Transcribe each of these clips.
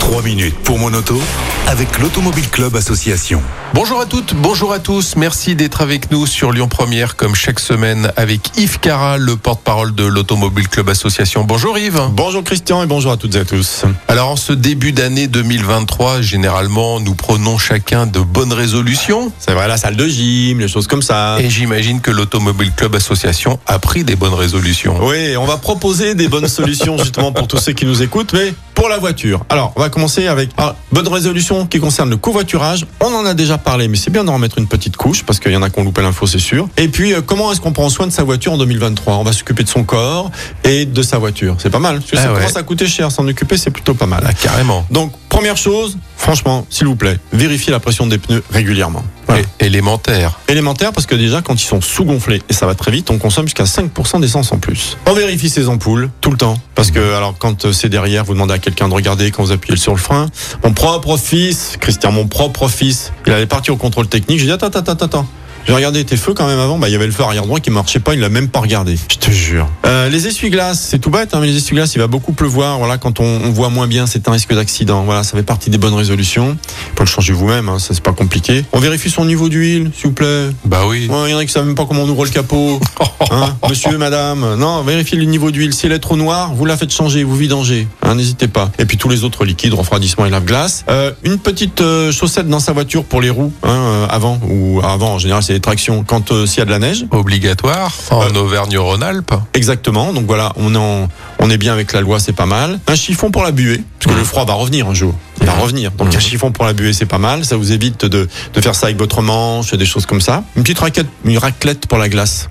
3 minutes pour mon auto avec l'Automobile Club Association. Bonjour à toutes, bonjour à tous. Merci d'être avec nous sur Lyon Première comme chaque semaine avec Yves Cara, le porte-parole de l'Automobile Club Association. Bonjour Yves. Bonjour Christian et bonjour à toutes et à tous. Alors en ce début d'année 2023, généralement nous prenons chacun de bonnes résolutions C'est vrai, la salle de gym, les choses comme ça. et j'imagine que l'Automobile Club Association a pris des bonnes résolutions. Oui, on va proposer des bonnes solutions justement pour tous ceux qui nous écoutent, mais pour la voiture. Alors, on va commencer avec ah, bonne résolution qui concerne le covoiturage. On en a déjà parlé, mais c'est bien d'en remettre une petite couche parce qu'il y en a qui ont loupé l'info, c'est sûr. Et puis, euh, comment est-ce qu'on prend soin de sa voiture en 2023 On va s'occuper de son corps et de sa voiture. C'est pas mal. Parce que Ah ça ouais. commence à coûter cher, s'en occuper, c'est plutôt pas mal. Ah, carrément. Donc, première chose, franchement, s'il vous plaît, vérifiez la pression des pneus régulièrement. Voilà. Élémentaire. élémentaire parce que déjà quand ils sont sous-gonflés et ça va très vite, on consomme jusqu'à 5% d'essence en plus. On vérifie ses ampoules tout le temps parce que alors quand euh, c'est derrière, vous demandez à quelqu'un de regarder quand vous appuyez sur le frein. Mon propre fils, Christian, mon propre fils, il allait partir au contrôle technique. J'ai dit attends attends attends attends. J'ai regardé tes feux quand même avant, bah il y avait le feu arrière droit qui marchait pas, il l'a même pas regardé. Je te jure. Euh, les essuie-glaces, c'est tout bête, hein, mais les essuie-glaces, il va beaucoup pleuvoir. Voilà, quand on, on voit moins bien, c'est un risque d'accident. Voilà, ça fait partie des bonnes résolutions. Vous pouvez le changer vous-même, hein, ça c'est pas compliqué. On vérifie son niveau d'huile, s'il vous plaît. Bah oui. Ouais, Il y en a qui savent même pas comment on ouvre le capot. Hein, monsieur, madame. Non, vérifiez le niveau d'huile. Si elle est trop noire, vous la faites changer, vous vidangez. Hein, N'hésitez pas. Et puis tous les autres liquides, refroidissement et lave-glace. Euh, une petite euh, chaussette dans sa voiture pour les roues, hein, avant ou avant. En général, c'est les tractions quand euh, s'il y a de la neige. Obligatoire en Auvergne-Rhône-Alpes. Exactement. Donc voilà, on est, en- on est bien avec la loi, c'est pas mal. Un chiffon pour la buée, parce que le froid va revenir un jour. Il va revenir. Donc un chiffon pour la buée, c'est pas mal. Ça vous évite de, de faire ça avec votre manche, des choses comme ça. Une petite raquette, une raclette pour la glace.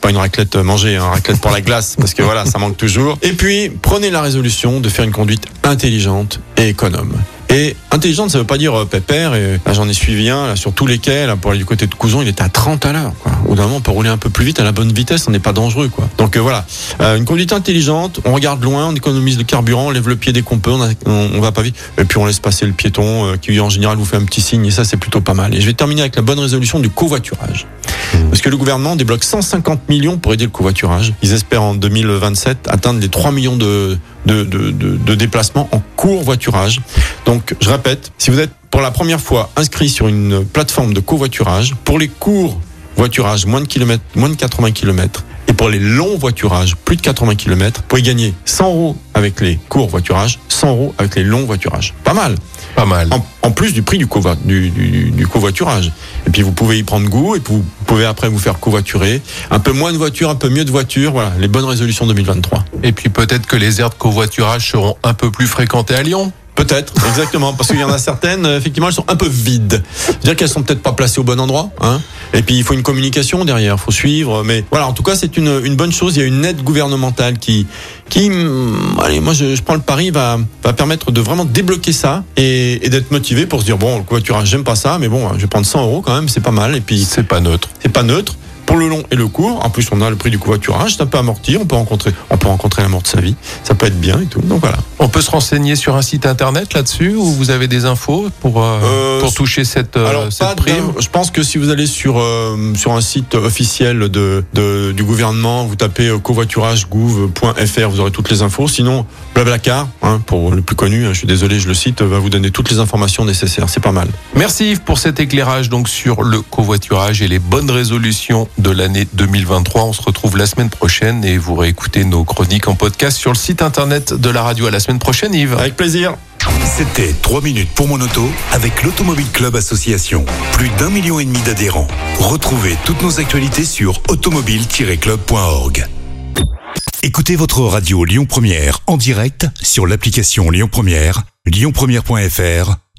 Pas une raclette mangée, un raclette pour la glace, parce que voilà, ça manque toujours. Et puis, prenez la résolution de faire une conduite intelligente et économe. Et intelligente, ça veut pas dire euh, pépère. Et j'en ai suivi un là, sur tous les quais. Là, pour aller du côté de Couson, il était à 30 à l'heure. Quoi. Au bout d'un moment, on peut rouler un peu plus vite à la bonne vitesse. On n'est pas dangereux, quoi. Donc euh, voilà, Euh, une conduite intelligente. On regarde loin, on économise le carburant, on lève le pied dès qu'on peut. On, a- on, on va pas vite. Et puis on laisse passer le piéton euh, qui en général vous fait un petit signe. Et ça, c'est plutôt pas mal. Et je vais terminer avec la bonne résolution du covoiturage. Parce que le gouvernement débloque 150 millions pour aider le covoiturage. Ils espèrent en 2027 atteindre les 3 millions de, de, de, de- de déplacements en court voiturage. Donc, je répète, si vous êtes pour la première fois inscrit sur une plateforme de covoiturage, pour les courts voiturages, moins de, kilomètres, moins de 80 km, et pour les longs voiturages, plus de 80 km, vous pouvez gagner 100 euros avec les courts voiturages, 100 euros avec les longs voiturages. Pas mal Pas mal. en, en plus du prix du, du, du, du covoiturage. Et puis vous pouvez y prendre goût et vous pouvez après vous faire covoiturer. Un peu moins de voitures, un peu mieux de voitures. Voilà, les bonnes résolutions 2023. Et puis peut-être que les aires de covoiturage seront un peu plus fréquentées à Lyon. Peut-être, exactement, parce qu'il y en a certaines, euh, effectivement, elles sont un peu vides. C'est-à-dire qu'elles sont peut-être pas placées au bon endroit. Hein et puis il faut une communication derrière, faut suivre. Mais voilà, en tout cas, c'est une, une bonne chose. Il y a une aide gouvernementale qui, qui, hum, allez, moi je, je prends le pari, va, va permettre de vraiment débloquer ça et, et d'être motivé pour se dire bon, le covoiturage, j'aime pas ça, mais bon, je vais prendre 100 euros quand même, c'est pas mal. Et puis C'est pas neutre. c'est pas neutre. Pour le long et le court, en plus on a le prix du covoiturage, c'est un peu amorti, on peut rencontrer, on peut rencontrer l'amour de sa vie, ça peut être bien et tout. Donc voilà. On peut se renseigner sur un site internet là-dessus où vous avez des infos pour, euh, Euh, pour toucher cette, euh, Alors, cette prime je pense que si vous allez sur euh, sur un site officiel de, de- du gouvernement, vous tapez covoituragegouv.fr, vous aurez toutes les infos. Sinon, Blablacar, hein, pour le plus connu, hein, je suis désolé, je le cite, va vous donner toutes les informations nécessaires. C'est pas mal. Merci Yves pour cet éclairage donc sur le covoiturage et les bonnes résolutions de l'année 2023. On se retrouve la semaine prochaine et vous réécoutez nos chroniques en podcast sur le site internet de la radio. À la semaine prochaine Yves. Avec plaisir. C'était 3 minutes pour mon auto avec l'Automobile Club Association. Plus d'un million et demi d'adhérents. Retrouvez toutes nos actualités sur automobile-club.org. Écoutez votre radio Lyon Première en direct sur l'application Lyon Première, lyonpremière.fr